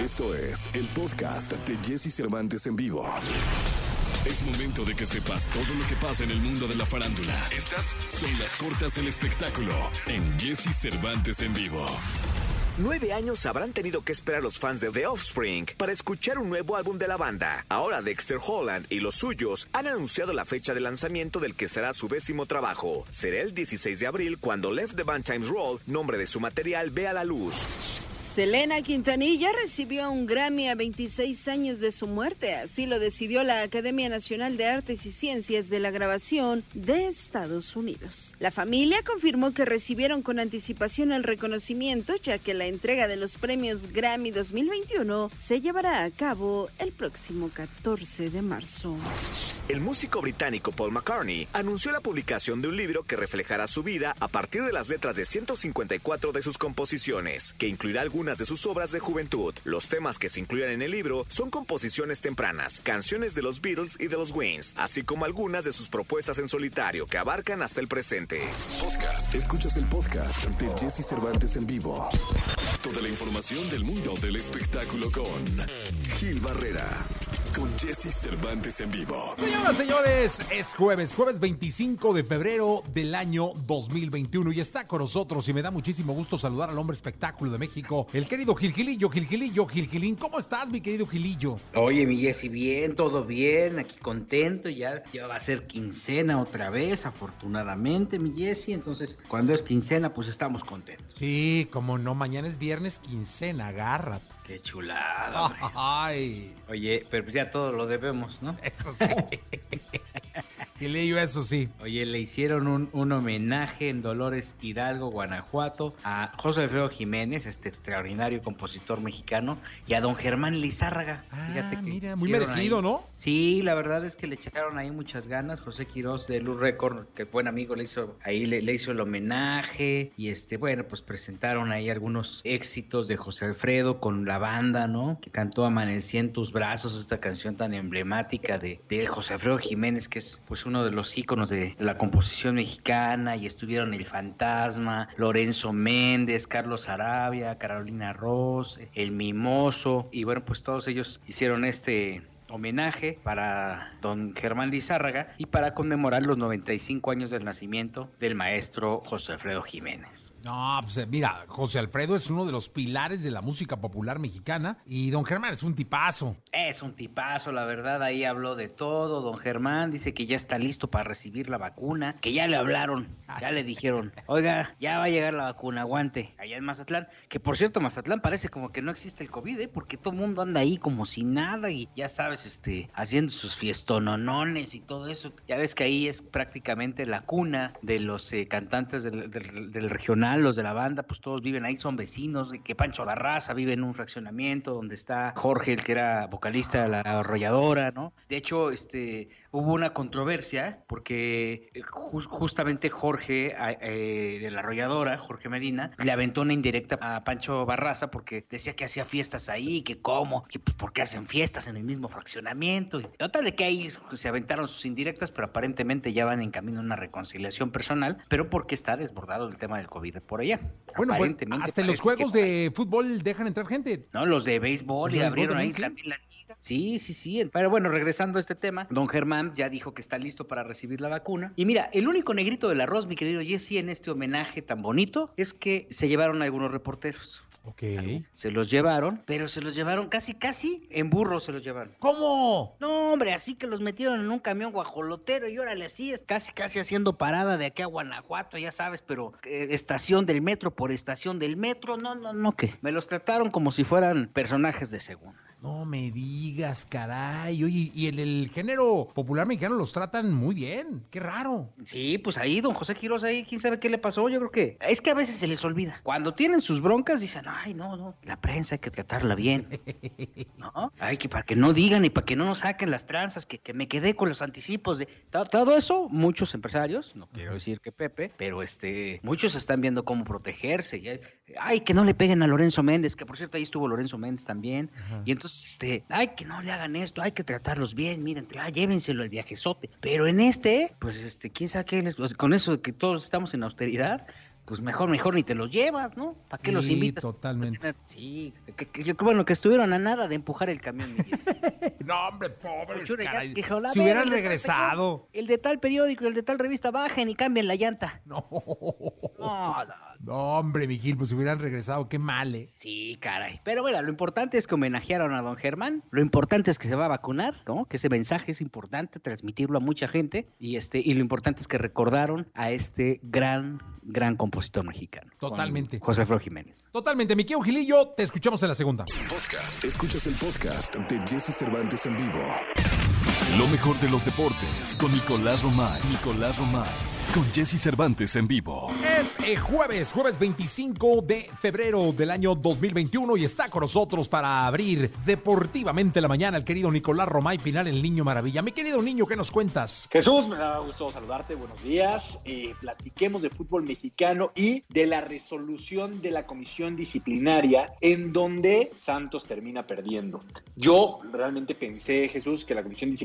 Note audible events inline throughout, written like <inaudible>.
Esto es el podcast de Jesse Cervantes en vivo. Es momento de que sepas todo lo que pasa en el mundo de la farándula. Estas son las cortas del espectáculo en Jesse Cervantes en vivo. Nueve años habrán tenido que esperar los fans de The Offspring para escuchar un nuevo álbum de la banda. Ahora Dexter Holland y los suyos han anunciado la fecha de lanzamiento del que será su décimo trabajo. Será el 16 de abril cuando Left the Band Times Roll, nombre de su material, vea la luz. Selena Quintanilla recibió un Grammy a 26 años de su muerte, así lo decidió la Academia Nacional de Artes y Ciencias de la Grabación de Estados Unidos. La familia confirmó que recibieron con anticipación el reconocimiento, ya que la entrega de los premios Grammy 2021 se llevará a cabo el próximo 14 de marzo. El músico británico Paul McCartney anunció la publicación de un libro que reflejará su vida a partir de las letras de 154 de sus composiciones, que incluirá algunas de sus obras de juventud. Los temas que se incluyen en el libro son composiciones tempranas, canciones de los Beatles y de los Wings, así como algunas de sus propuestas en solitario que abarcan hasta el presente. Podcast. Escuchas el podcast de Jesse Cervantes en vivo. Toda la información del mundo del espectáculo con Gil Barrera. Con Jesse Cervantes en vivo. Señoras, señores, es jueves, jueves 25 de febrero del año 2021 y está con nosotros y me da muchísimo gusto saludar al hombre espectáculo de México, el querido Gilgilillo, Gilgilillo, Gilgilín. ¿Cómo estás, mi querido Gilillo? Oye, mi Jessy, bien, todo bien, aquí contento, ya, ya va a ser quincena otra vez, afortunadamente, mi Jessy, entonces cuando es quincena, pues estamos contentos. Sí, como no, mañana es viernes quincena, agárrate. Qué chulada. hombre. Ay, Oye, pero pues ya todo lo debemos, ¿no? eso sí. Gilillo, eso sí. Oye, le hicieron un, un homenaje en Dolores Hidalgo, Guanajuato, a José Alfredo Jiménez, este extraordinario compositor mexicano, y a don Germán Lizárraga. Ah, mira, muy merecido, ahí- ¿no? Sí, la verdad es que le echaron ahí muchas ganas. José Quiroz de Luz Record, que buen amigo, le hizo ahí le, le hizo el homenaje. Y este, bueno, pues presentaron ahí algunos éxitos de José Alfredo con la banda, ¿no? Que cantó Amanecí en tus brazos, esta canción tan emblemática de, de José Alfredo Jiménez, que es pues uno de los íconos de, la composición mexicana. Y estuvieron El Fantasma, Lorenzo Méndez, Carlos Arabia, Carolina Ross, El Mimoso. Y bueno, pues todos ellos hicieron este homenaje para don Germán Lizárraga y para conmemorar los 95 años del nacimiento del maestro José Alfredo Jiménez. No, pues eh, mira, José Alfredo es uno de los pilares de la música popular mexicana y don Germán es un tipazo. Es un tipazo, la verdad, ahí habló de todo. Don Germán dice que ya está listo para recibir la vacuna, que ya le hablaron, ya le dijeron, oiga, ya va a llegar la vacuna, aguante, allá en Mazatlán. Que por cierto, Mazatlán parece como que no existe el COVID, ¿eh? porque todo el mundo anda ahí como si nada y ya sabes, este, haciendo sus fiestononones y todo eso. Ya ves que ahí es prácticamente la cuna de los eh, cantantes del, del- del regional, los de la banda, pues todos viven ahí, son vecinos, que Pancho Barraza vive en un fraccionamiento donde está Jorge, el que era vocalista de la arrolladora, ¿no? De hecho, este, hubo una controversia porque eh, ju- justamente Jorge eh, de la arrolladora, Jorge Medina, le aventó una indirecta a Pancho Barraza porque decía que hacía fiestas ahí, que cómo, que pues, por qué hacen fiestas en el mismo fraccionamiento. Y total de que ahí se aventaron sus indirectas, pero aparentemente ya van en camino a una reconciliación personal, pero porque está desbordado el tema del COVID por allá. Bueno, pues, Aparentemente hasta en los juegos de fútbol dejan entrar gente. no, los de béisbol y abrieron ahí también, la. Sí, sí, sí. Pero bueno, regresando a este tema, don Germán ya dijo que está listo para recibir la vacuna. Y mira, el único negrito del arroz, mi querido Jesse, en este homenaje tan bonito, es que se llevaron algunos reporteros. Ok. Se los llevaron, pero se los llevaron casi, casi en burro se los llevaron. ¿Cómo? No, hombre, así que los metieron en un camión guajolotero y órale, así es casi, casi haciendo parada de aquí a Guanajuato, ya sabes, pero eh, estación del metro por estación del metro, no, no, no, que me los trataron como si fueran personajes de segunda. No me digas, caray. Oye, y el, el género popular mexicano los tratan muy bien. Qué raro. Sí, pues ahí, don José Quiroz, ahí, quién sabe qué le pasó, yo creo que es que a veces se les olvida. Cuando tienen sus broncas, dicen, ay, no, no, la prensa hay que tratarla bien. <laughs> ¿No? Ay, que para que no digan y para que no nos saquen las tranzas, que, que me quedé con los anticipos de to- todo eso, muchos empresarios, no quiero decir que Pepe, pero este, muchos están viendo cómo protegerse. y ay, ay, que no le peguen a Lorenzo Méndez, que por cierto ahí estuvo Lorenzo Méndez también. Y entonces, este, ay, que no le hagan esto, hay que tratarlos bien, miren, ah, llévenselo el viajezote. Pero en este, pues, este, quién sabe qué les, con eso de que todos estamos en austeridad, pues mejor, mejor ni te los llevas, ¿no? ¿Para qué los invitas? Totalmente. Sí, que, que, bueno, que estuvieron a nada de empujar el camión. <laughs> no, hombre, pobre. Si hubieran regresado. el de tal periódico y el de tal revista bajen y cambien la llanta. <laughs> No. No, no. No, hombre, Miguel, pues si hubieran regresado, qué mal, ¿eh? Sí, caray. Pero bueno, lo importante es que homenajearon a don Germán. Lo importante es que se va a vacunar, ¿no? Que ese mensaje es importante, transmitirlo a mucha gente. Y este, y lo importante es que recordaron a este gran, gran compositor mexicano. Totalmente. José Flor Jiménez. Totalmente. Miquel Gilillo, te escuchamos en la segunda. Podcast. Escuchas el podcast de Jesse Cervantes en vivo. Lo mejor de los deportes con Nicolás Romay. Nicolás Romay con Jesse Cervantes en vivo. Es eh, jueves, jueves 25 de febrero del año 2021 y está con nosotros para abrir deportivamente la mañana el querido Nicolás Romay Pinal, el niño maravilla. Mi querido niño, ¿qué nos cuentas? Jesús, me da gusto saludarte, buenos días. Eh, platiquemos de fútbol mexicano y de la resolución de la comisión disciplinaria en donde Santos termina perdiendo. Yo realmente pensé, Jesús, que la comisión disciplinaria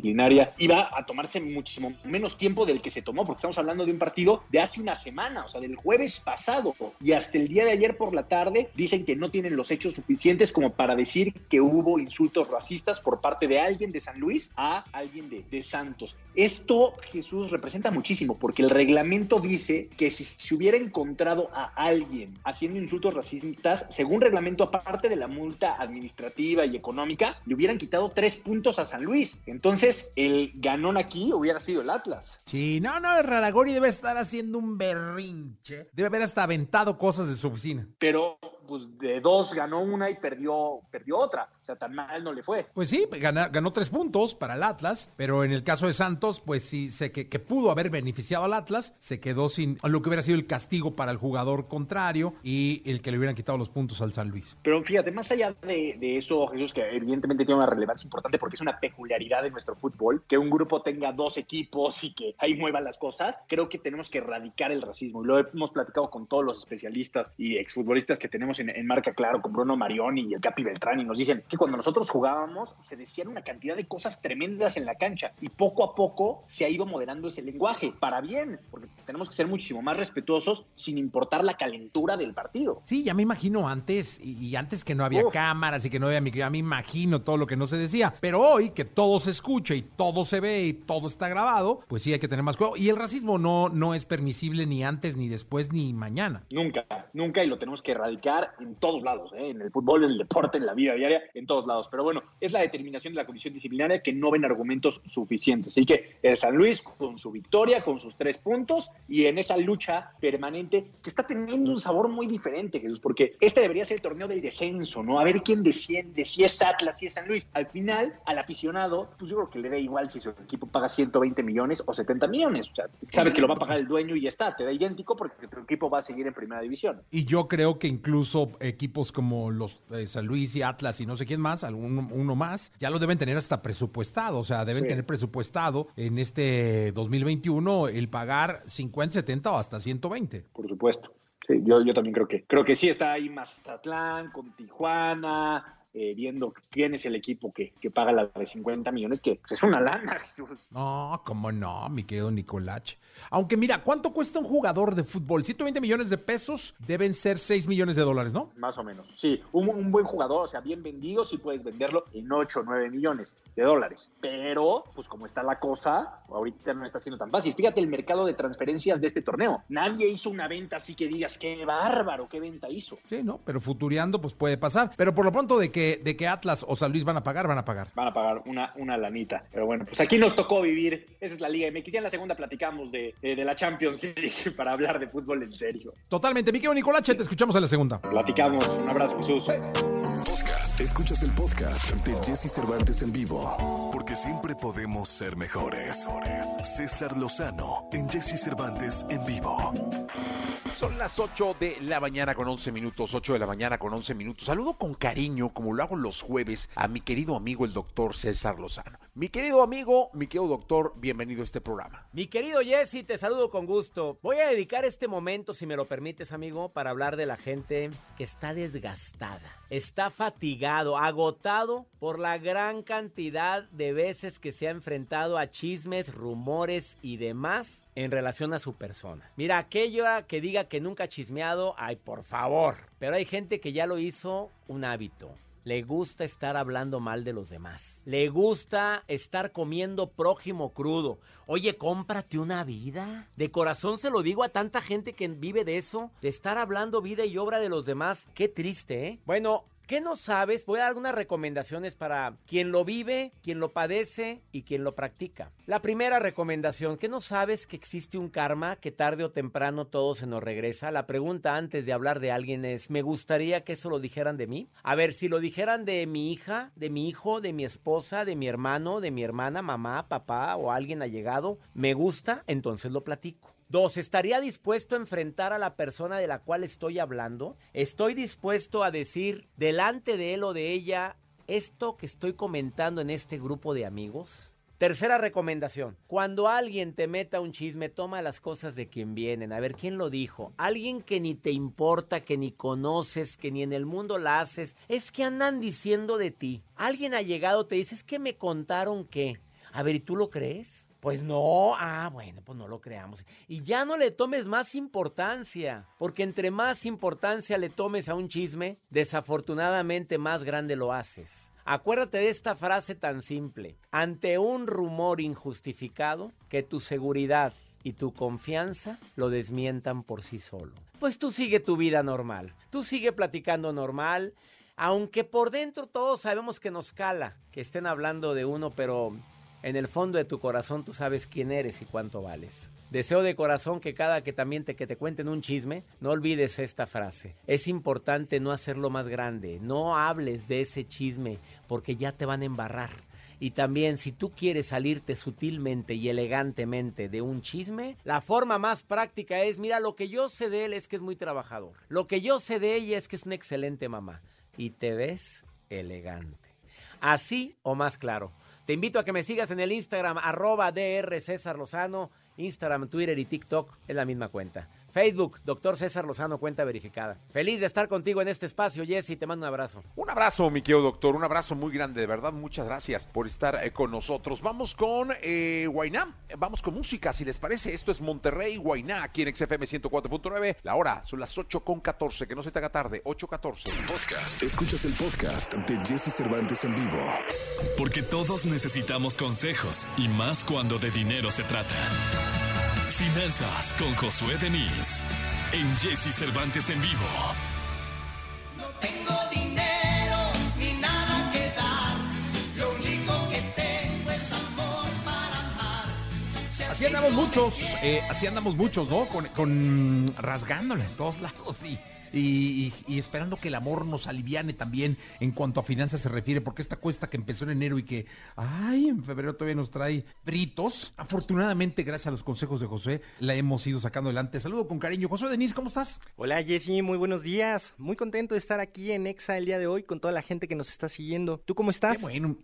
iba a tomarse muchísimo menos tiempo del que se tomó, porque estamos hablando de un partido de hace una semana, o sea, del jueves pasado. Y hasta el día de ayer por la tarde dicen que no tienen los hechos suficientes como para decir que hubo insultos racistas por parte de alguien de San Luis a alguien de, de Santos. Esto, Jesús, representa muchísimo, porque el reglamento dice que si se hubiera encontrado a alguien haciendo insultos racistas, según reglamento, aparte de la multa administrativa y económica, le hubieran quitado tres puntos a San Luis. Entonces, el ganón aquí hubiera sido el Atlas. Sí, no, no, Raragori debe estar haciendo un berrinche. Debe haber hasta aventado cosas de su oficina. Pero pues de dos ganó una y perdió, perdió otra. O sea, tan mal no le fue. Pues sí, ganó, ganó tres puntos para el Atlas, pero en el caso de Santos, pues sí, sé que, que, pudo haber beneficiado al Atlas, se quedó sin lo que hubiera sido el castigo para el jugador contrario y el que le hubieran quitado los puntos al San Luis. Pero fíjate, más allá de, de eso, Jesús, que evidentemente tiene una relevancia importante porque es una peculiaridad de nuestro fútbol, que un grupo tenga dos equipos y que ahí muevan las cosas, creo que tenemos que erradicar el racismo. Y lo hemos platicado con todos los especialistas y exfutbolistas que tenemos en, marca, claro, con Bruno Marioni y el Capi Beltrán, y nos dicen que cuando nosotros jugábamos se decían una cantidad de cosas tremendas en la cancha y poco a poco se ha ido moderando ese lenguaje, para bien, porque tenemos que ser muchísimo más respetuosos sin importar la calentura del partido. Sí, ya me imagino antes, y, antes que no había cámaras y que no había micro, ya me imagino todo lo que no se decía, pero hoy que todo se escucha y todo se ve y todo está grabado, pues sí hay que tener más cuidado. Y el racismo no, no es permisible ni antes, ni después, ni mañana. Nunca, nunca, y lo tenemos que erradicar en todos lados, ¿eh? en el fútbol, en el deporte, en la vida diaria, en todos lados. Pero bueno, es la determinación de la comisión disciplinaria que no ven argumentos suficientes. Así que el San Luis con su victoria, con sus tres puntos y en esa lucha permanente que está teniendo un sabor muy diferente, Jesús, porque este debería ser el torneo del descenso, ¿no? A ver quién desciende, si es Atlas, si es San Luis. Al final, al aficionado, pues yo creo que le da igual si su equipo paga 120 millones o 70 millones. O sea, sabes que lo va a pagar el dueño y ya está, te da idéntico porque tu equipo va a seguir en primera división. Y yo creo que incluso equipos como los de San Luis y Atlas y no sé quién más, algún, uno más, ya lo deben tener hasta presupuestado, o sea, deben tener presupuestado en este 2021 el pagar 50, 70 o hasta 120. Por supuesto. Sí, yo, yo también creo que creo que sí está ahí Mazatlán con Tijuana, eh, viendo quién es el equipo que, que, paga la de 50 millones, que pues, es una lana, <laughs> Jesús. No, cómo no, mi querido Nicolás. Aunque mira, ¿cuánto cuesta un jugador de fútbol? 120 millones de pesos deben ser 6 millones de dólares, ¿no? Más o menos. Sí, un, un buen jugador, o sea, bien vendido, sí puedes venderlo en 8 o 9 millones de dólares. Pero, pues como está la cosa, ahorita no está siendo tan fácil. Fíjate el mercado de transferencias de este torneo. Nadie hizo una venta así que digas, qué bárbaro, qué venta hizo. Sí, ¿no? Pero futureando, pues puede pasar. Pero por lo pronto de que de que Atlas o San Luis van a pagar, van a pagar. Van a pagar una, una lanita. Pero bueno, pues aquí nos tocó vivir. Esa es la Liga MX. Ya en la segunda platicamos de, de, la Champions League <laughs> para hablar de fútbol en serio. Totalmente. Miquel Nicolache, te escuchamos en la segunda. Platicamos. Un abrazo, Jesús. Podcast. Escuchas el podcast de Jesse Cervantes en vivo. Porque siempre podemos ser mejores. César Lozano en Jesse Cervantes en vivo. Son las 8 de la mañana con 11 minutos, 8 de la mañana con 11 minutos. Saludo con cariño, como lo hago los jueves, a mi querido amigo el doctor César Lozano. Mi querido amigo, mi querido doctor, bienvenido a este programa. Mi querido Jesse, te saludo con gusto. Voy a dedicar este momento, si me lo permites, amigo, para hablar de la gente que está desgastada, está fatigado, agotado por la gran cantidad de veces que se ha enfrentado a chismes, rumores y demás en relación a su persona. Mira, aquello que diga que nunca ha chismeado, ay, por favor. Pero hay gente que ya lo hizo un hábito. Le gusta estar hablando mal de los demás. Le gusta estar comiendo prójimo crudo. Oye, cómprate una vida. De corazón se lo digo a tanta gente que vive de eso, de estar hablando vida y obra de los demás. Qué triste, ¿eh? Bueno, ¿Qué no sabes? Voy a dar algunas recomendaciones para quien lo vive, quien lo padece y quien lo practica. La primera recomendación, ¿qué no sabes que existe un karma que tarde o temprano todo se nos regresa? La pregunta antes de hablar de alguien es, ¿me gustaría que eso lo dijeran de mí? A ver, si lo dijeran de mi hija, de mi hijo, de mi esposa, de mi hermano, de mi hermana, mamá, papá o alguien allegado, ¿me gusta? Entonces lo platico. Dos, ¿estaría dispuesto a enfrentar a la persona de la cual estoy hablando? ¿Estoy dispuesto a decir delante de él o de ella esto que estoy comentando en este grupo de amigos? Tercera recomendación. Cuando alguien te meta un chisme, toma las cosas de quien vienen. A ver, ¿quién lo dijo? Alguien que ni te importa, que ni conoces, que ni en el mundo la haces. Es que andan diciendo de ti. Alguien ha llegado, te dice, es que me contaron que. A ver, ¿y tú lo crees? Pues no, ah, bueno, pues no lo creamos. Y ya no le tomes más importancia, porque entre más importancia le tomes a un chisme, desafortunadamente más grande lo haces. Acuérdate de esta frase tan simple. Ante un rumor injustificado, que tu seguridad y tu confianza lo desmientan por sí solo. Pues tú sigue tu vida normal, tú sigue platicando normal, aunque por dentro todos sabemos que nos cala que estén hablando de uno, pero en el fondo de tu corazón tú sabes quién eres y cuánto vales. Deseo de corazón que cada que también te, que te cuenten un chisme, no olvides esta frase. Es importante no hacerlo más grande. No hables de ese chisme porque ya te van a embarrar. Y también si tú quieres salirte sutilmente y elegantemente de un chisme, la forma más práctica es, mira, lo que yo sé de él es que es muy trabajador. Lo que yo sé de ella es que es una excelente mamá. Y te ves elegante. Así o más claro. Te invito a que me sigas en el Instagram, arroba DR César Lozano, Instagram, Twitter y TikTok es la misma cuenta. Facebook, doctor César Lozano, cuenta verificada. Feliz de estar contigo en este espacio, Jesse, te mando un abrazo. Un abrazo, mi querido doctor, un abrazo muy grande, de verdad, muchas gracias por estar eh, con nosotros. Vamos con eh, Guainá, vamos con música, si les parece, esto es Monterrey, Guainá, aquí en XFM 104.9, la hora son las 8 con 14, que no se te haga tarde, 8.14. Podcast, escuchas el podcast de Jesse Cervantes en vivo. Porque todos necesitamos consejos, y más cuando de dinero se trata. Finanzas con Josué Denis en Jesse Cervantes en vivo. No tengo dinero ni nada que dar. Lo único que tengo es amor para amar. Si Así andamos muchos, eh, así andamos muchos, ¿no? Con, con rasgándole en todos lados y, y, y esperando que el amor nos aliviane también en cuanto a finanzas se refiere, porque esta cuesta que empezó en enero y que, ay, en febrero todavía nos trae fritos. Afortunadamente, gracias a los consejos de José, la hemos ido sacando adelante. Saludo con cariño. José Denis, ¿cómo estás? Hola Jessy, muy buenos días. Muy contento de estar aquí en Exa el día de hoy con toda la gente que nos está siguiendo. ¿Tú cómo estás? Qué bueno.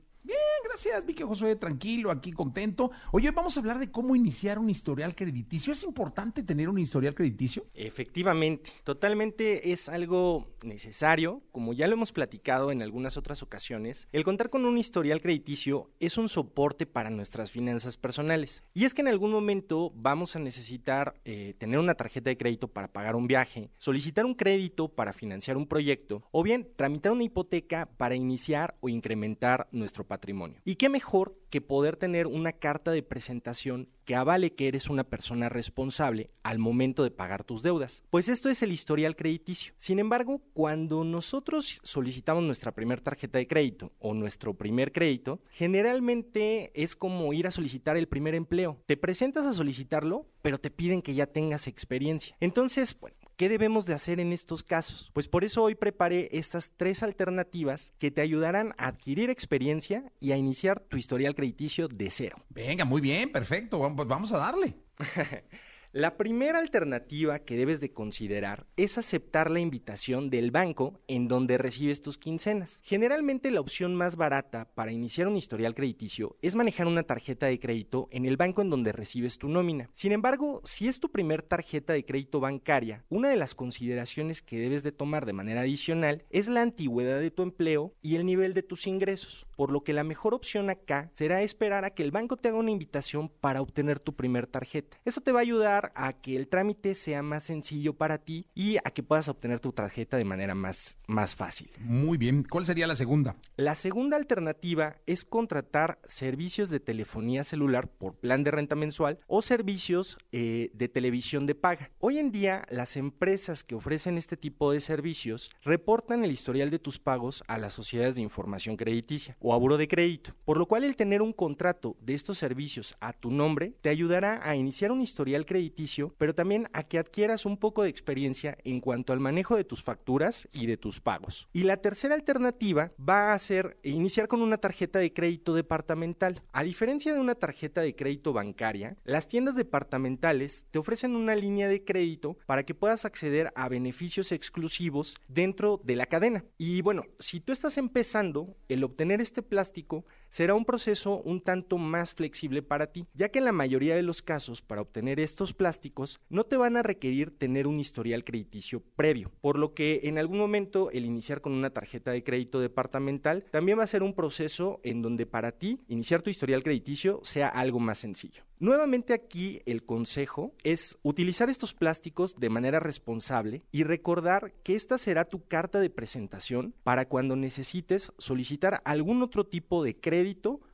Gracias, Vicky Josué, tranquilo, aquí contento. Oye, hoy vamos a hablar de cómo iniciar un historial crediticio. ¿Es importante tener un historial crediticio? Efectivamente, totalmente es algo necesario, como ya lo hemos platicado en algunas otras ocasiones, el contar con un historial crediticio es un soporte para nuestras finanzas personales. Y es que en algún momento vamos a necesitar eh, tener una tarjeta de crédito para pagar un viaje, solicitar un crédito para financiar un proyecto o bien tramitar una hipoteca para iniciar o incrementar nuestro patrimonio. Y qué mejor que poder tener una carta de presentación que avale que eres una persona responsable al momento de pagar tus deudas. Pues esto es el historial crediticio. Sin embargo, cuando nosotros solicitamos nuestra primera tarjeta de crédito o nuestro primer crédito, generalmente es como ir a solicitar el primer empleo. Te presentas a solicitarlo, pero te piden que ya tengas experiencia. Entonces, bueno, ¿Qué debemos de hacer en estos casos? Pues por eso hoy preparé estas tres alternativas que te ayudarán a adquirir experiencia y a iniciar tu historial crediticio de cero. Venga, muy bien, perfecto. Vamos, pues vamos a darle. <laughs> La primera alternativa que debes de considerar es aceptar la invitación del banco en donde recibes tus quincenas. Generalmente la opción más barata para iniciar un historial crediticio es manejar una tarjeta de crédito en el banco en donde recibes tu nómina. Sin embargo, si es tu primer tarjeta de crédito bancaria, una de las consideraciones que debes de tomar de manera adicional es la antigüedad de tu empleo y el nivel de tus ingresos, por lo que la mejor opción acá será esperar a que el banco te haga una invitación para obtener tu primer tarjeta. Eso te va a ayudar a que el trámite sea más sencillo para ti y a que puedas obtener tu tarjeta de manera más, más fácil. Muy bien. ¿Cuál sería la segunda? La segunda alternativa es contratar servicios de telefonía celular por plan de renta mensual o servicios eh, de televisión de paga. Hoy en día, las empresas que ofrecen este tipo de servicios reportan el historial de tus pagos a las sociedades de información crediticia o a buro de crédito, por lo cual el tener un contrato de estos servicios a tu nombre te ayudará a iniciar un historial crediticio, pero también a que adquieras un poco de experiencia en cuanto al manejo de tus facturas y de tus pagos. Y la tercera alternativa va a ser iniciar con una tarjeta de crédito departamental. A diferencia de una tarjeta de crédito bancaria, las tiendas departamentales te ofrecen una línea de crédito para que puedas acceder a beneficios exclusivos dentro de la cadena. Y bueno, si tú estás empezando, el obtener este plástico será un proceso un tanto más flexible para ti, ya que en la mayoría de los casos para obtener estos plásticos no te van a requerir tener un historial crediticio previo, por lo que en algún momento el iniciar con una tarjeta de crédito departamental también va a ser un proceso en donde para ti iniciar tu historial crediticio sea algo más sencillo. Nuevamente aquí el consejo es utilizar estos plásticos de manera responsable y recordar que esta será tu carta de presentación para cuando necesites solicitar algún otro tipo de crédito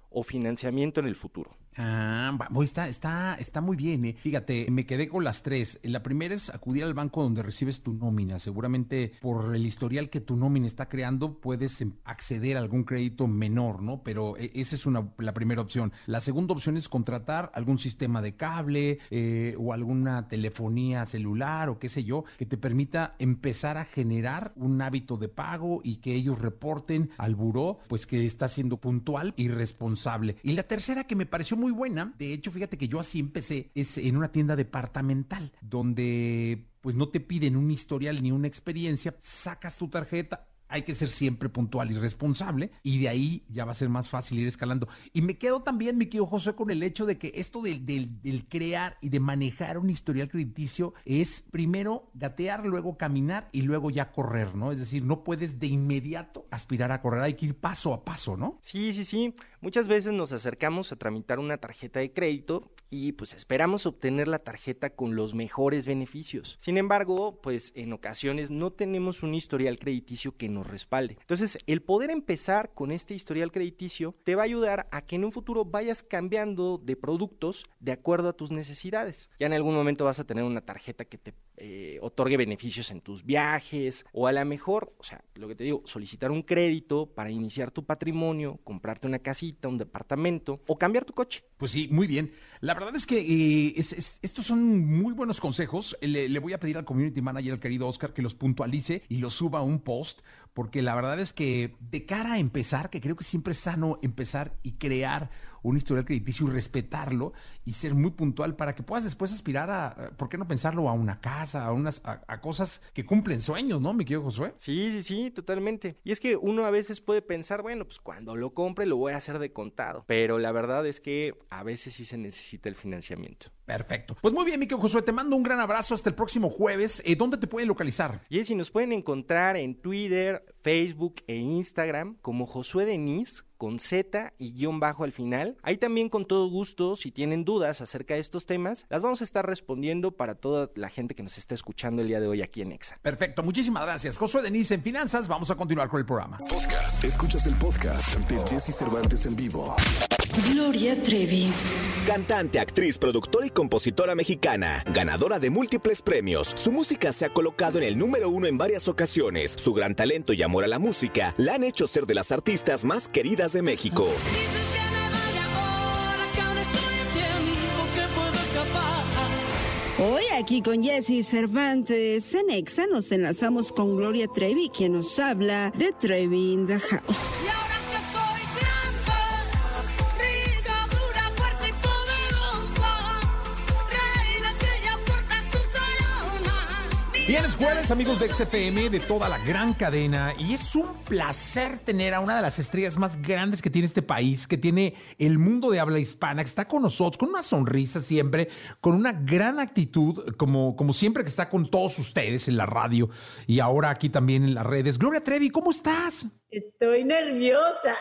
o financiamiento en el futuro. Ah, está, está, está muy bien. eh. Fíjate, me quedé con las tres. La primera es acudir al banco donde recibes tu nómina. Seguramente por el historial que tu nómina está creando puedes em, acceder a algún crédito menor, ¿no? Pero eh, esa es una, la primera opción. La segunda opción es contratar algún sistema de cable eh, o alguna telefonía celular o qué sé yo que te permita empezar a generar un hábito de pago y que ellos reporten al buró pues que está siendo puntual y responsable. Y la tercera que me pareció muy buena, de hecho fíjate que yo así empecé, es en una tienda departamental donde pues no te piden un historial ni una experiencia, sacas tu tarjeta, hay que ser siempre puntual y responsable y de ahí ya va a ser más fácil ir escalando. Y me quedo también, mi querido José, con el hecho de que esto del, del- del crear y de manejar un historial crediticio es primero gatear, luego caminar y luego ya correr, ¿no? Es decir, no puedes de inmediato aspirar a correr, hay que ir paso a paso, ¿no? Sí, sí, sí. Muchas veces nos acercamos a tramitar una tarjeta de crédito y pues esperamos obtener la tarjeta con los mejores beneficios. Sin embargo, pues en ocasiones no tenemos un historial crediticio que nos respalde. Entonces, el poder empezar con este historial crediticio te va a ayudar a que en un futuro vayas cambiando de productos de acuerdo a tus necesidades. Ya en algún momento vas a tener una tarjeta que te eh, otorgue beneficios en tus viajes o a lo mejor, o sea, lo que te digo, solicitar un crédito para iniciar tu patrimonio, comprarte una casita, un departamento o cambiar tu coche. Pues sí, muy bien. La verdad es que eh, es- es- estos son muy buenos consejos. Le, le voy a pedir al community manager, al querido Oscar, que los puntualice y los suba a un post, porque la verdad es que de cara a empezar, que creo que siempre es sano empezar y crear un historial crediticio y respetarlo y ser muy puntual para que puedas después aspirar a, ¿por qué no pensarlo? A una casa, a unas a, a cosas que cumplen sueños, ¿no, mi querido Josué? Sí, sí, sí, totalmente. Y es que uno a veces puede pensar, bueno, pues cuando lo compre lo voy a hacer de contado. Pero la verdad es que a veces sí se necesita el financiamiento. Perfecto. Pues muy bien, mi querido Josué, te mando un gran abrazo hasta el próximo jueves. Eh, ¿Dónde te pueden localizar? Y si nos pueden encontrar en Twitter, Facebook e Instagram como Josué Denis con Z y guion bajo al final. Ahí también con todo gusto, si tienen dudas acerca de estos temas, las vamos a estar respondiendo para toda la gente que nos está escuchando el día de hoy aquí en Exa. Perfecto, muchísimas gracias. Josué Denise en Finanzas, vamos a continuar con el programa. Podcast. Escuchas el podcast de Jesse Cervantes en vivo. Gloria Trevi. Cantante, actriz, productora y compositora mexicana, ganadora de múltiples premios, su música se ha colocado en el número uno en varias ocasiones. Su gran talento y amor a la música la han hecho ser de las artistas más queridas de México. Hoy aquí con Jesse Cervantes en Exa nos enlazamos con Gloria Trevi, quien nos habla de Trevi in the House. Bien, es jueves, amigos de XFM, de toda la gran cadena, y es un placer tener a una de las estrellas más grandes que tiene este país, que tiene el mundo de habla hispana, que está con nosotros, con una sonrisa siempre, con una gran actitud, como, como siempre que está con todos ustedes en la radio y ahora aquí también en las redes. Gloria Trevi, ¿cómo estás? Estoy nerviosa.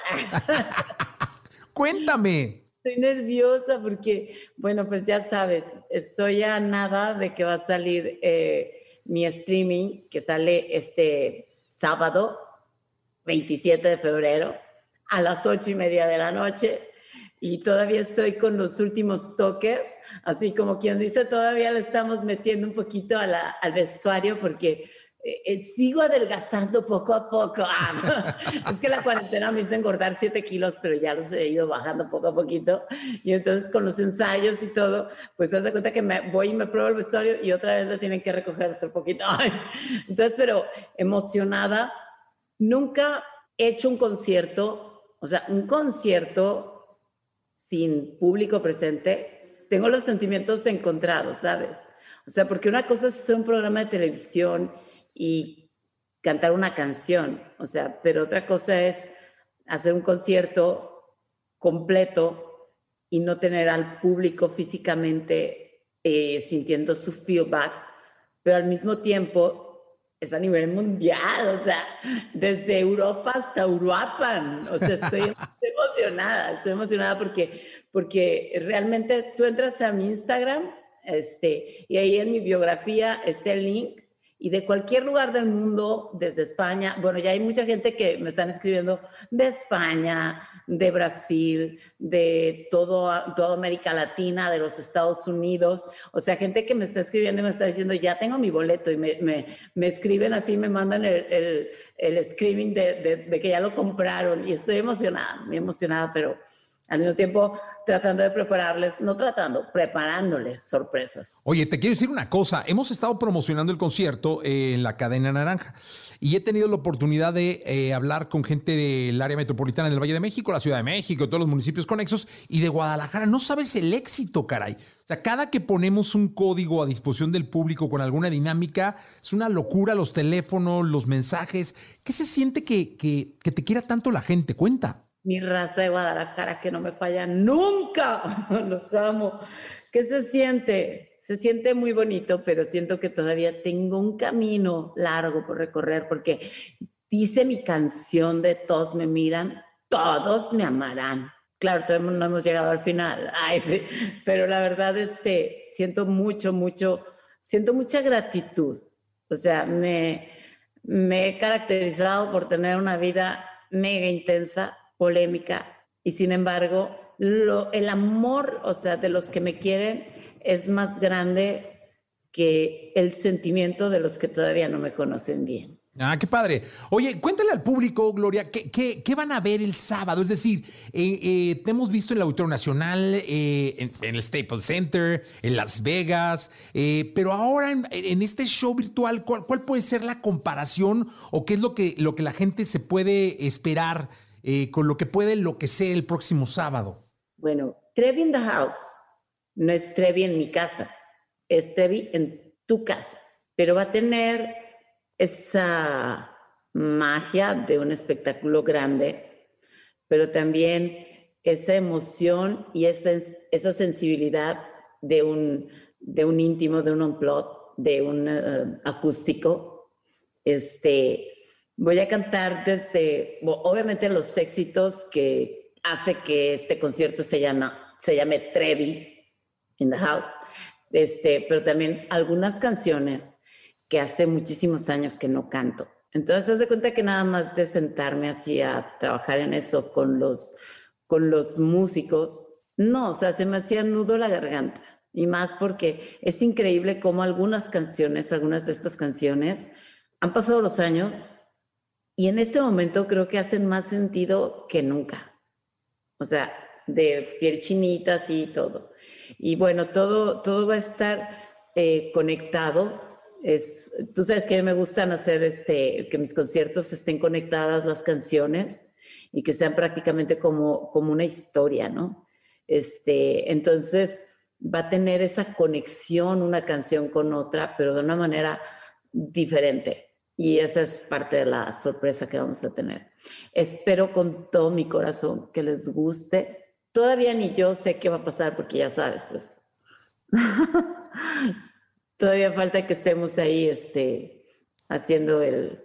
<laughs> Cuéntame. estoy nerviosa porque, bueno, pues ya sabes, estoy a nada de que va a salir eh, mi streaming, que sale este sábado, 27 de febrero, a las ocho y media de la noche. Y todavía estoy con los últimos toques, así como quien dice, todavía le estamos metiendo un poquito al vestuario porque eh, eh, sigo adelgazando poco a poco. Ah, <laughs> es que la cuarentena me hizo engordar 7 kilos, pero ya los he ido bajando poco a poquito. Y entonces con los ensayos y todo, pues te das cuenta que me voy y me pruebo el vestuario y otra vez lo tienen que recoger otro poquito. <laughs> Entonces, pero emocionada, nunca he hecho un concierto, o sea, un concierto sin público presente. Tengo los sentimientos encontrados, ¿sabes? O sea, porque una cosa es hacer un programa de televisión y cantar una canción, o sea, pero otra cosa es hacer un concierto completo y no tener al público físicamente eh, sintiendo su feedback, pero al mismo tiempo es a nivel mundial, o sea, desde Europa hasta Uruapan, o sea, estoy, estoy <laughs> emocionada, estoy emocionada porque, porque realmente tú entras a mi Instagram este, y ahí en mi biografía está el link y de cualquier lugar del mundo, desde España, bueno, ya hay mucha gente que me están escribiendo de España, de Brasil, de todo, toda América Latina, de los Estados Unidos, o sea, gente que me está escribiendo y me está diciendo, ya tengo mi boleto y me, me, me escriben así, me mandan el, el, el screaming de, de, de que ya lo compraron. Y estoy emocionada, muy emocionada, pero al mismo tiempo tratando de prepararles, no tratando, preparándoles sorpresas. Oye, te quiero decir una cosa, hemos estado promocionando el concierto en la cadena Naranja y he tenido la oportunidad de eh, hablar con gente del área metropolitana del Valle de México, la Ciudad de México, todos los municipios conexos y de Guadalajara. No sabes el éxito, caray. O sea, cada que ponemos un código a disposición del público con alguna dinámica, es una locura los teléfonos, los mensajes. ¿Qué se siente que, que te quiera tanto la gente? Cuenta mi raza de Guadalajara que no me falla nunca. <laughs> Los amo. ¿Qué se siente? Se siente muy bonito, pero siento que todavía tengo un camino largo por recorrer porque dice mi canción de Todos me miran, todos me amarán. Claro, todavía no hemos llegado al final. <laughs> Ay, sí. Pero la verdad, este, siento mucho, mucho, siento mucha gratitud. O sea, me, me he caracterizado por tener una vida mega intensa, polémica y sin embargo el amor, o sea, de los que me quieren es más grande que el sentimiento de los que todavía no me conocen bien. Ah, qué padre. Oye, cuéntale al público, Gloria, ¿qué, qué, van a ver el sábado? Es decir, eh, eh, te hemos visto en el Auditorio Nacional, eh, en, el Staples Center, en Las Vegas, pero ahora en, este show virtual, ¿cuál, ¿cuál, puede ser la comparación o qué es lo que, lo que la gente se puede esperar eh, con lo que puede lo que sea el próximo sábado? Bueno, Trevi in the house no es Trevi en mi casa, es Trevi en tu casa, pero va a tener esa magia de un espectáculo grande, pero también esa emoción y esa, esa sensibilidad de un, de un íntimo, de un unplot, de un uh, acústico, este, Voy a cantar desde, obviamente, los éxitos que hace que este concierto se, llama, se llame Trevi in the House, este, pero también algunas canciones que hace muchísimos años que no canto. Entonces, haz de cuenta que nada más de sentarme así a trabajar en eso con los, con los músicos, no, o sea, se me hacía nudo la garganta. Y más porque es increíble cómo algunas canciones, algunas de estas canciones, han pasado los años y en este momento creo que hacen más sentido que nunca. O sea, de piel chinita, y todo. Y bueno, todo, todo va a estar eh, conectado. Es, tú sabes que a mí me gustan hacer este, que mis conciertos estén conectadas las canciones y que sean prácticamente como, como una historia, ¿no? Este, entonces va a tener esa conexión una canción con otra, pero de una manera diferente. Y esa es parte de la sorpresa que vamos a tener. Espero con todo mi corazón que les guste. Todavía ni yo sé qué va a pasar porque ya sabes, pues. <laughs> Todavía falta que estemos ahí este, haciendo el,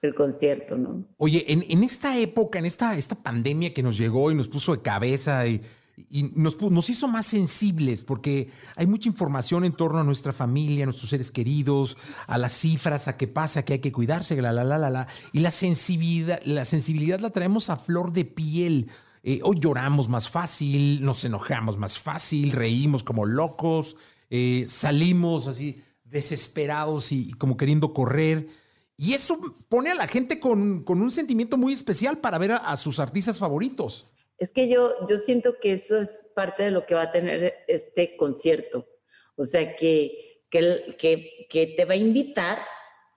el concierto, ¿no? Oye, en, en, esta época, en esta, esta pandemia que nos llegó y nos puso de cabeza y y nos, hizo más sensibles porque hay mucha información en torno a nuestra familia, a nuestros seres queridos, a las cifras, a qué pasa, que hay que cuidarse, la, la, la, la, la. Y la sensibilidad, la sensibilidad la traemos a flor de piel. Eh, hoy lloramos más fácil, nos enojamos más fácil, reímos como locos, eh, salimos así desesperados y, como queriendo correr. Y eso pone a la gente con, con un sentimiento muy especial para ver a sus artistas favoritos. Es que yo, yo siento que eso es parte de lo que va a tener este concierto. O sea, que, que, que, te va a invitar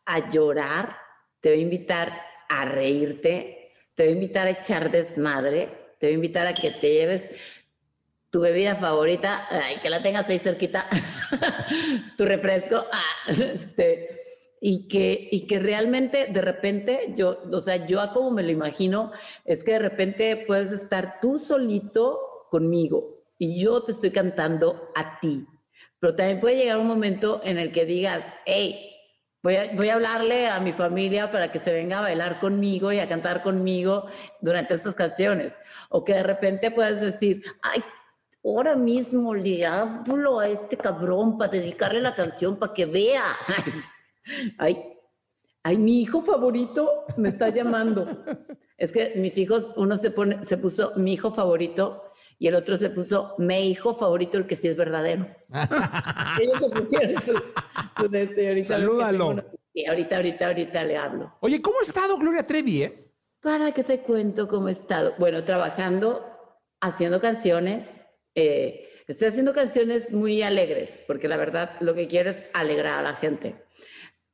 a llorar, te va a invitar a reírte, te va a invitar a echar desmadre, te va a invitar a que te lleves tu bebida favorita, que la tengas ahí cerquita, <laughs> tu refresco, ah, <laughs> este, y que, y que realmente de repente yo, o sea, yo a como me lo imagino, es que de repente puedes estar tú solito conmigo y yo te estoy cantando a ti, pero también puede llegar un momento en el que digas, hey, Voy a, voy a hablarle a mi familia para que se venga a bailar conmigo y a cantar conmigo durante estas canciones. O que de repente puedas decir, ay, ahora mismo le hablo a este cabrón para dedicarle la canción para que vea. <laughs> Ay, ay, mi hijo favorito me está llamando. Es que mis hijos, uno se pone, se puso mi hijo favorito y el otro se puso mi hijo favorito, el que sí es verdadero. <laughs> Ellos se pusieron su, su este, ahorita Salúdalo. que Sí, ahorita, ahorita, ahorita le hablo. Oye, ¿cómo ha estado Gloria Trevi, eh? ¿Para qué te cuento cómo he estado? Bueno, trabajando, haciendo canciones. eh, estoy haciendo canciones muy alegres, porque la verdad lo que quiero es alegrar a la gente.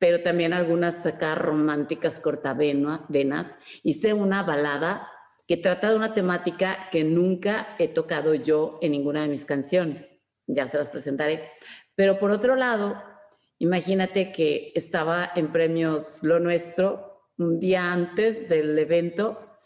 Pero también algunas acá románticas cortavenas. Hice una balada que trata de una temática que nunca he tocado yo en ninguna de mis canciones. Ya se las presentaré. Pero por otro lado, imagínate que estaba en premios Lo Nuestro un día antes del evento,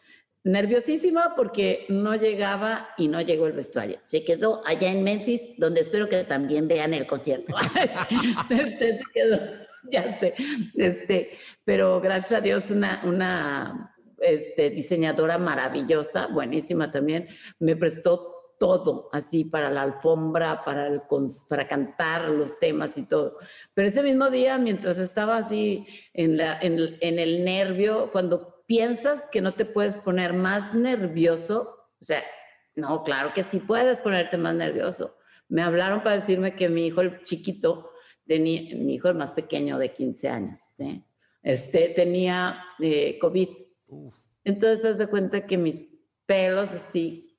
nerviosísima porque no llegaba y no llegó el vestuario. Se quedó allá en Memphis, donde espero que también vean el concierto. <laughs> Se quedó, <laughs> ya sé. Este, pero gracias a Dios, una, una este, diseñadora maravillosa, buenísima también, me prestó todo, así para la alfombra, para, el, para cantar los temas y todo. Pero ese mismo día, mientras estaba así en, la, en, en el nervio, cuando piensas que no te puedes poner más nervioso, o sea, no, claro que sí puedes ponerte más nervioso. Me hablaron para decirme que mi hijo, el chiquito, tenía, mi hijo el más pequeño de 15 años, este, tenía eh, COVID. Entonces, haz de cuenta que mis pelos así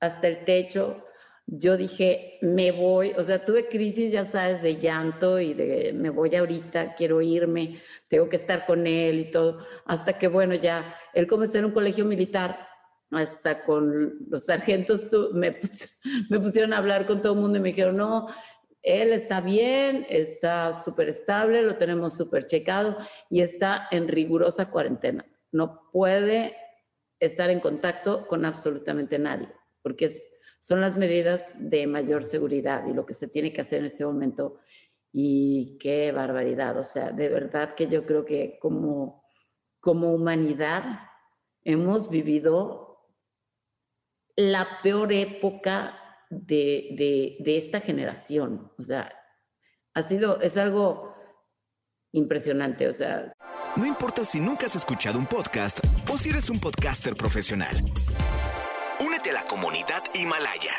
hasta el techo. Yo dije, me voy, o sea, tuve crisis, ya sabes, de llanto y de me voy ahorita, quiero irme, tengo que estar con él y todo, hasta que, bueno, ya, él como está en un colegio militar, hasta con los sargentos me, <laughs> me pusieron a hablar con todo el mundo y me dijeron, no, él está bien, está súper estable, lo tenemos súper checado y está en rigurosa cuarentena. No puede estar en contacto con absolutamente nadie, porque son las medidas de mayor seguridad y lo que se tiene que hacer en este momento. Y qué barbaridad, o sea, de verdad que yo creo que como, como humanidad hemos vivido la peor época de, de, de esta generación. O sea, ha sido, es algo impresionante, o sea, No importa si nunca has escuchado un podcast o si eres un podcaster profesional. Únete a la comunidad Himalaya.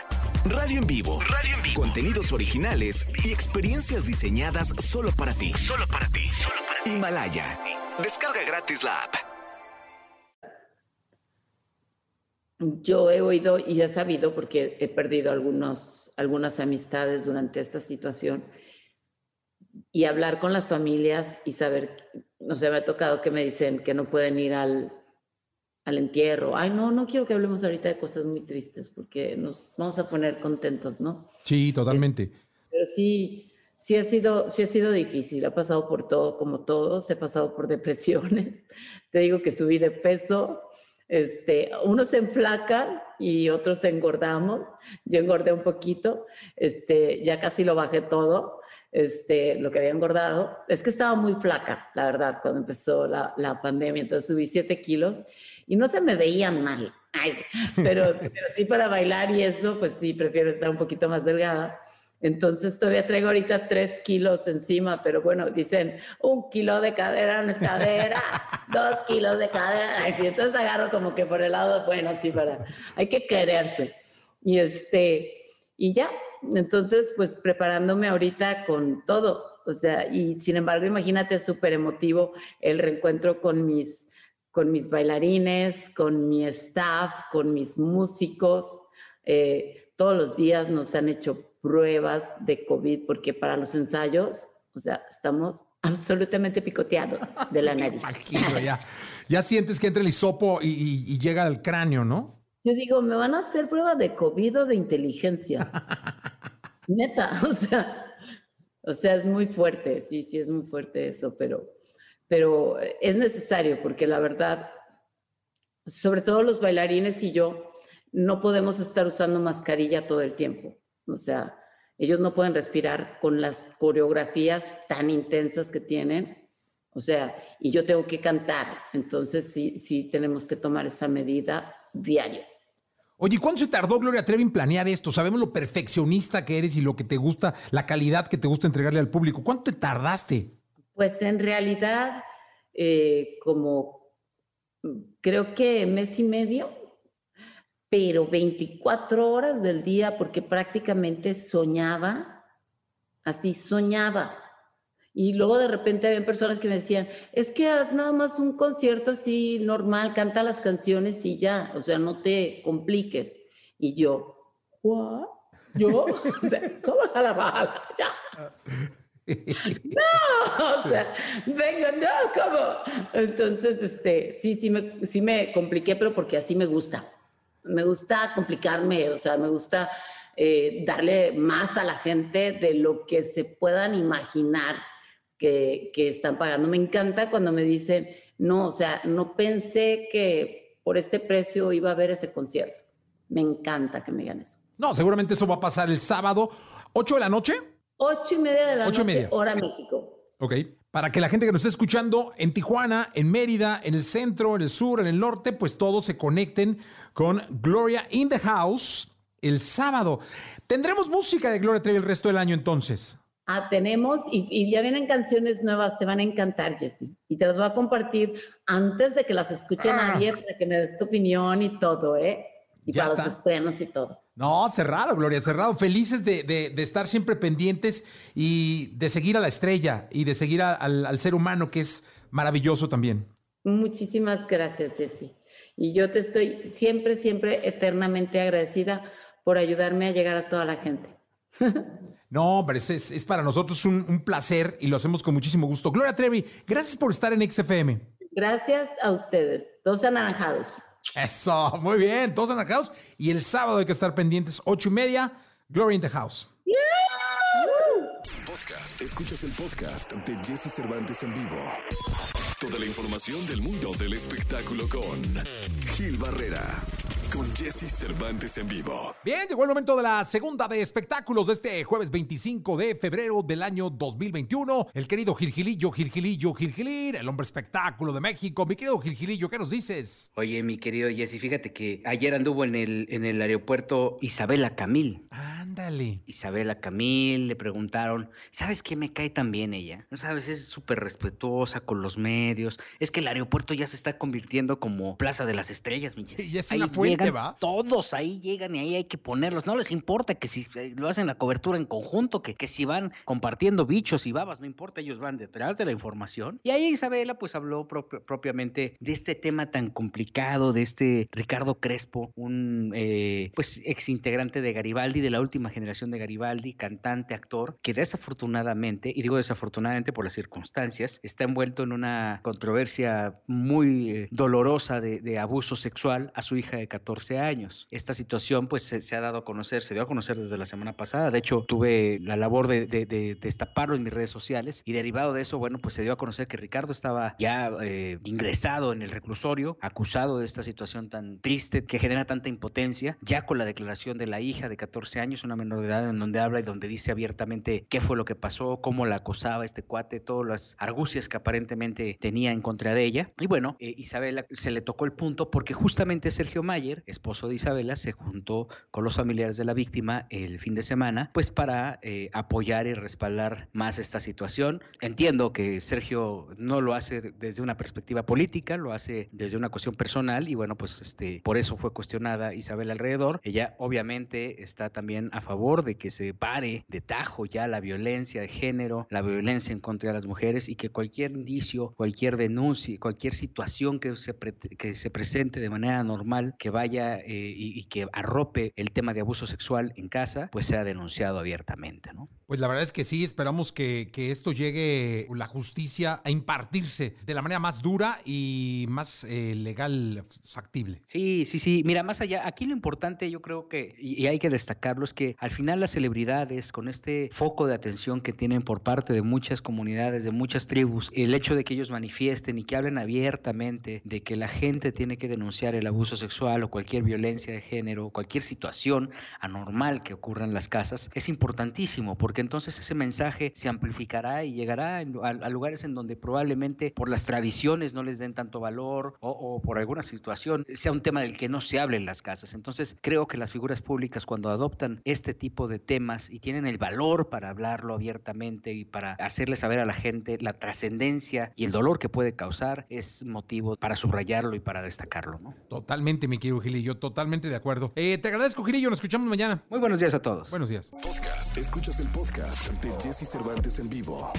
Radio en vivo. Radio en vivo. Contenidos originales y experiencias diseñadas solo para ti. Solo para ti. Himalaya. Descarga gratis la app. Yo he oído y he sabido, porque he perdido algunos, algunas amistades durante esta situación, y hablar con las familias y saber, no sé, me ha tocado que me dicen que no pueden ir al, al entierro. Ay, no, no quiero que hablemos ahorita de cosas muy tristes, porque nos vamos a poner contentos, ¿no? Sí, totalmente. Pero sí, sí ha sido, sí ha sido difícil. Ha pasado por todo, como todos. He pasado por depresiones. <laughs> Te digo que subí de peso. Este, unos se enflacan y otros engordamos. Yo engordé un poquito. Este, ya casi lo bajé todo. Este, lo que había engordado. Es que estaba muy flaca, la verdad, cuando empezó la, pandemia. Entonces subí siete kilos y no se me veía mal. Pero, pero sí para bailar y eso, pues sí, prefiero estar un poquito más delgada. Entonces todavía traigo ahorita tres kilos encima, pero bueno, dicen un kilo de cadera no es cadera, <laughs> dos kilos de cadera. Ay, sí, entonces agarro como que por el lado, bueno, sí, para, hay que quererse. Y este, y ya, entonces pues preparándome ahorita con todo, o sea, y sin embargo, imagínate, súper emotivo el reencuentro con mis, con mis bailarines, con mi staff, con mis músicos. Eh, todos los días nos han hecho pruebas de COVID, porque para los ensayos, o sea, estamos <laughs> absolutamente picoteados <laughs> de la nariz. Imagino, ya. <laughs> ya sientes que entra el hisopo y, y- y llega al cráneo, ¿no? Yo digo, me van a hacer prueba de COVID o de inteligencia. Neta, o sea, o sea, es muy fuerte, sí, sí, es muy fuerte eso, pero, pero es necesario porque la verdad, sobre todo los bailarines y yo, no podemos estar usando mascarilla todo el tiempo. O sea, ellos no pueden respirar con las coreografías tan intensas que tienen. O sea, y yo tengo que cantar. Entonces, sí, sí tenemos que tomar esa medida diario. Oye, ¿cuánto se tardó Gloria Trevi en planear esto? Sabemos lo perfeccionista que eres y lo que te gusta, la calidad que te gusta entregarle al público. ¿Cuánto te tardaste? Pues en realidad, eh, como mm, creo que mes y medio, pero 24 horas del día, porque prácticamente soñaba, así soñaba. Y luego de repente había personas que me decían, es que haz nada más un concierto así normal, canta las canciones y ya, o sea, no te compliques. Y yo, ¿what? ¿Yo? <laughs> O sea, ¿cómo la bala? <laughs> Ya. <laughs> No, o sea, venga, no, ¿cómo? Entonces, este, sí, sí me, sí me compliqué, pero porque así me gusta. Me gusta complicarme, o sea, me gusta eh, darle más a la gente de lo que se puedan imaginar que, que están pagando. Me encanta cuando me dicen, no, o sea, no pensé que por este precio iba a haber ese concierto. Me encanta que me digan eso. No, seguramente eso va a pasar el sábado, 8 de la noche. Ocho y media de la Ocho y noche, media. hora México. Ok. Para que la gente que nos esté escuchando en Tijuana, en Mérida, en el centro, en el sur, en el norte, pues todos se conecten con Gloria in the House el sábado. Tendremos música de Gloria Trevi el resto del año entonces. Ah, tenemos, y, y ya vienen canciones nuevas, te van a encantar, Jessy. Y te las voy a compartir antes de que las escuche Ah. nadie para que me des tu opinión y todo, ¿eh? Y Ya para está. los estrenos y todo. No, cerrado, Gloria, cerrado. Felices de, de- de estar siempre pendientes y de seguir a la estrella y de seguir a- al, al ser humano, que es maravilloso también. Muchísimas gracias, Jessy. Y yo te estoy siempre, siempre eternamente agradecida por ayudarme a llegar a toda la gente. <laughs> No, hombre, es, es- es para nosotros un, un placer y lo hacemos con muchísimo gusto. Gloria Trevi, gracias por estar en XFM. Gracias a ustedes, dos anaranjados. Eso, muy bien, todos anacados. Y el sábado hay que estar pendientes, ocho y media, Gloria in the House. Podcast. Escuchas el podcast de Jesse Cervantes en vivo. Toda la información del mundo del espectáculo con Gil Barrera. Con Jesse Cervantes en vivo. Bien, llegó el momento de la segunda de espectáculos de este jueves 25 de febrero del año 2021. El querido Gilgilillo, Gilgilillo, Gilgilir, el hombre espectáculo de México. Mi querido Gilgilillo, ¿qué nos dices? Oye, mi querido Jesse, fíjate que ayer anduvo en el, en el aeropuerto Isabela Camil. Ándale. Isabela Camil, le preguntaron, ¿sabes qué me cae tan bien ella? No sabes, es súper respetuosa con los medios. Es que el aeropuerto ya se está convirtiendo como Plaza de las Estrellas, mi Jessy. Y es Ahí una fuente, llegan ¿va? Todos ahí llegan y ahí hay que ponerlos. No les importa que si eh, lo hacen la cobertura en conjunto, que, que si van compartiendo bichos y babas, no importa, ellos van detrás de la información. Y ahí Isabela pues habló prop- propiamente de este tema tan complicado, de este Ricardo Crespo, un eh, pues ex integrante de Garibaldi, de la última generación de Garibaldi, cantante, actor, que desafortunadamente, y digo desafortunadamente por las circunstancias, está envuelto en una controversia muy eh, dolorosa de, de abuso sexual a su hija de 14 años. Esta situación pues se, ha dado a conocer, se dio a conocer desde la semana pasada, de hecho tuve la labor de destaparlo en mis redes sociales y derivado de eso, bueno, pues se dio a conocer que Ricardo estaba ya eh, ingresado en el reclusorio, acusado de esta situación tan triste que genera tanta impotencia, ya con la declaración de la hija de 14 años, una menor de edad, en donde habla y donde dice abiertamente qué fue lo que pasó, cómo la acosaba este cuate, todas las argucias que aparentemente tenía en contra de ella. Y bueno, eh, Isabela se le tocó el punto porque justamente Sergio Mayer esposo de Isabela, se juntó con los familiares de la víctima el fin de semana, pues para eh, apoyar y respaldar más esta situación. Entiendo que Sergio no lo hace desde una perspectiva política, lo hace desde una cuestión personal y bueno, pues este, por eso fue cuestionada Isabel alrededor. Ella obviamente está también a favor de que se pare de tajo ya la violencia de género, la violencia en contra de las mujeres y que cualquier indicio, cualquier denuncia, cualquier situación que se, que se presente de manera normal, que vaya eh, y, y, que arrope el tema de abuso sexual en casa, pues sea denunciado abiertamente, ¿no? Pues la verdad es que sí, esperamos que, que esto llegue la justicia a impartirse de la manera más dura y más eh, legal factible. Sí, sí, sí. Mira, más allá, aquí lo importante yo creo que, y, y hay que destacarlo, es que al final las celebridades, con este foco de atención que tienen por parte de muchas comunidades, de muchas tribus, el hecho de que ellos manifiesten y que hablen abiertamente de que la gente tiene que denunciar el abuso sexual o cualquier violencia de género, cualquier situación anormal que ocurra en las casas, es importantísimo porque entonces ese mensaje se amplificará y llegará a, lugares en donde probablemente por las tradiciones no les den tanto valor o, por alguna situación sea un tema del que no se hable en las casas. Entonces creo que las figuras públicas cuando adoptan este tipo de temas y tienen el valor para hablarlo abiertamente y para hacerle saber a la gente la trascendencia y el dolor que puede causar es motivo para subrayarlo y para destacarlo. Totalmente, mi querido Gilillo, totalmente de acuerdo. Eh, te agradezco, Gilillo, nos escuchamos mañana. Muy buenos días a todos. Buenos días. Podcast. Escuchas el podcast de Jesse Cervantes en vivo.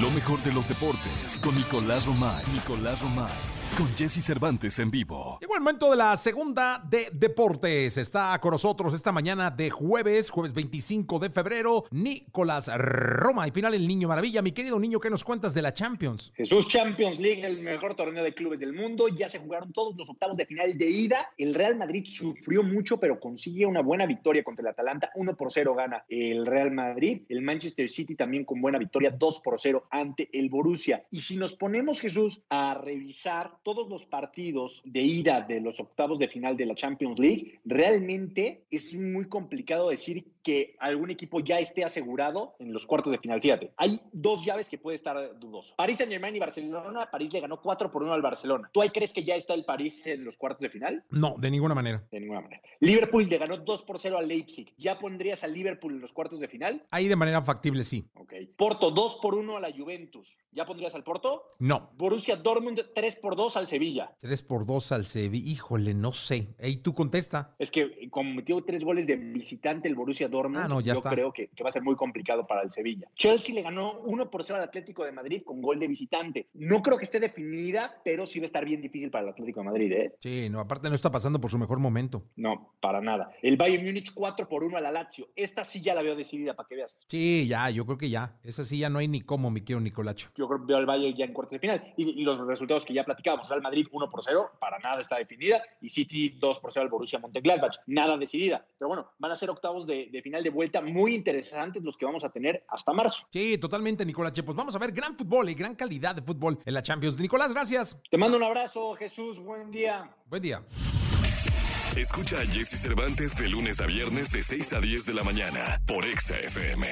Lo mejor de los deportes con Nicolás Romay. Nicolás Romay. Con Jesse Cervantes en vivo. Llegó el momento de la segunda de deportes. Está con nosotros esta mañana de jueves, jueves 25 de febrero, Nicolás Roma. Y final el Niño Maravilla. Mi querido niño, ¿qué nos cuentas de la Champions? Jesús Champions League, el mejor torneo de clubes del mundo. Ya se jugaron todos los octavos de final de ida. El Real Madrid sufrió mucho, pero consigue una buena victoria contra el Atalanta. 1 por 0 gana el Real Madrid. El Manchester City también con buena victoria, 2 por 0 ante el Borussia. Y si nos ponemos, Jesús, a revisar todos los partidos de ida de los octavos de final de la Champions League, realmente es muy complicado decir que algún equipo ya esté asegurado en los cuartos de final. Fíjate, hay dos llaves que puede estar dudoso. París Saint Germain y Barcelona. París le ganó 4 por 1 al Barcelona. ¿Tú ahí crees que ya está el París en los cuartos de final? No, de ninguna manera. De ninguna manera. Liverpool le ganó 2 por 0 al Leipzig. ¿Ya pondrías al Liverpool en los cuartos de final? Ahí de manera factible, sí. Ok. Porto 2 por 1 a la Juventus. ¿Ya pondrías al Porto? No. Borussia Dortmund 3 por 2 al Sevilla. 3 por 2 al Sevilla. Híjole, no sé. Ahí tú contesta. Es que como metió tres goles de visitante el Borussia Dortmund, ah, no, ya yo está. creo que, que, va a ser muy complicado para el Sevilla. Chelsea le ganó 1 por 0 al Atlético de Madrid con gol de visitante. No creo que esté definida, pero sí va a estar bien difícil para el Atlético de Madrid, ¿eh? Sí, no, aparte no está pasando por su mejor momento. No, para nada. El Bayern Múnich 4 por 1 a la Lazio. Esta sí ya la veo decidida, para que veas. Sí, ya, yo creo que ya. Esa sí ya no hay ni cómo, mi querido Nicolacho. Yo creo que veo al Bayern ya en cuartos de final. Y, y los resultados que ya platicábamos, Real Madrid 1 por 0, para nada está definida. Y City 2 por 0 al Borussia Mönchengladbach, nada decidida. Pero bueno, van a ser octavos de, de final de vuelta muy interesantes los que vamos a tener hasta marzo. Sí, totalmente, Nicolache. Pues vamos a ver gran fútbol y gran calidad de fútbol en la Champions. Nicolás, gracias. Te mando un abrazo, Jesús. Buen día. Buen día. Escucha a Jesse Cervantes de lunes a viernes de 6 a 10 de la mañana por Exa FM.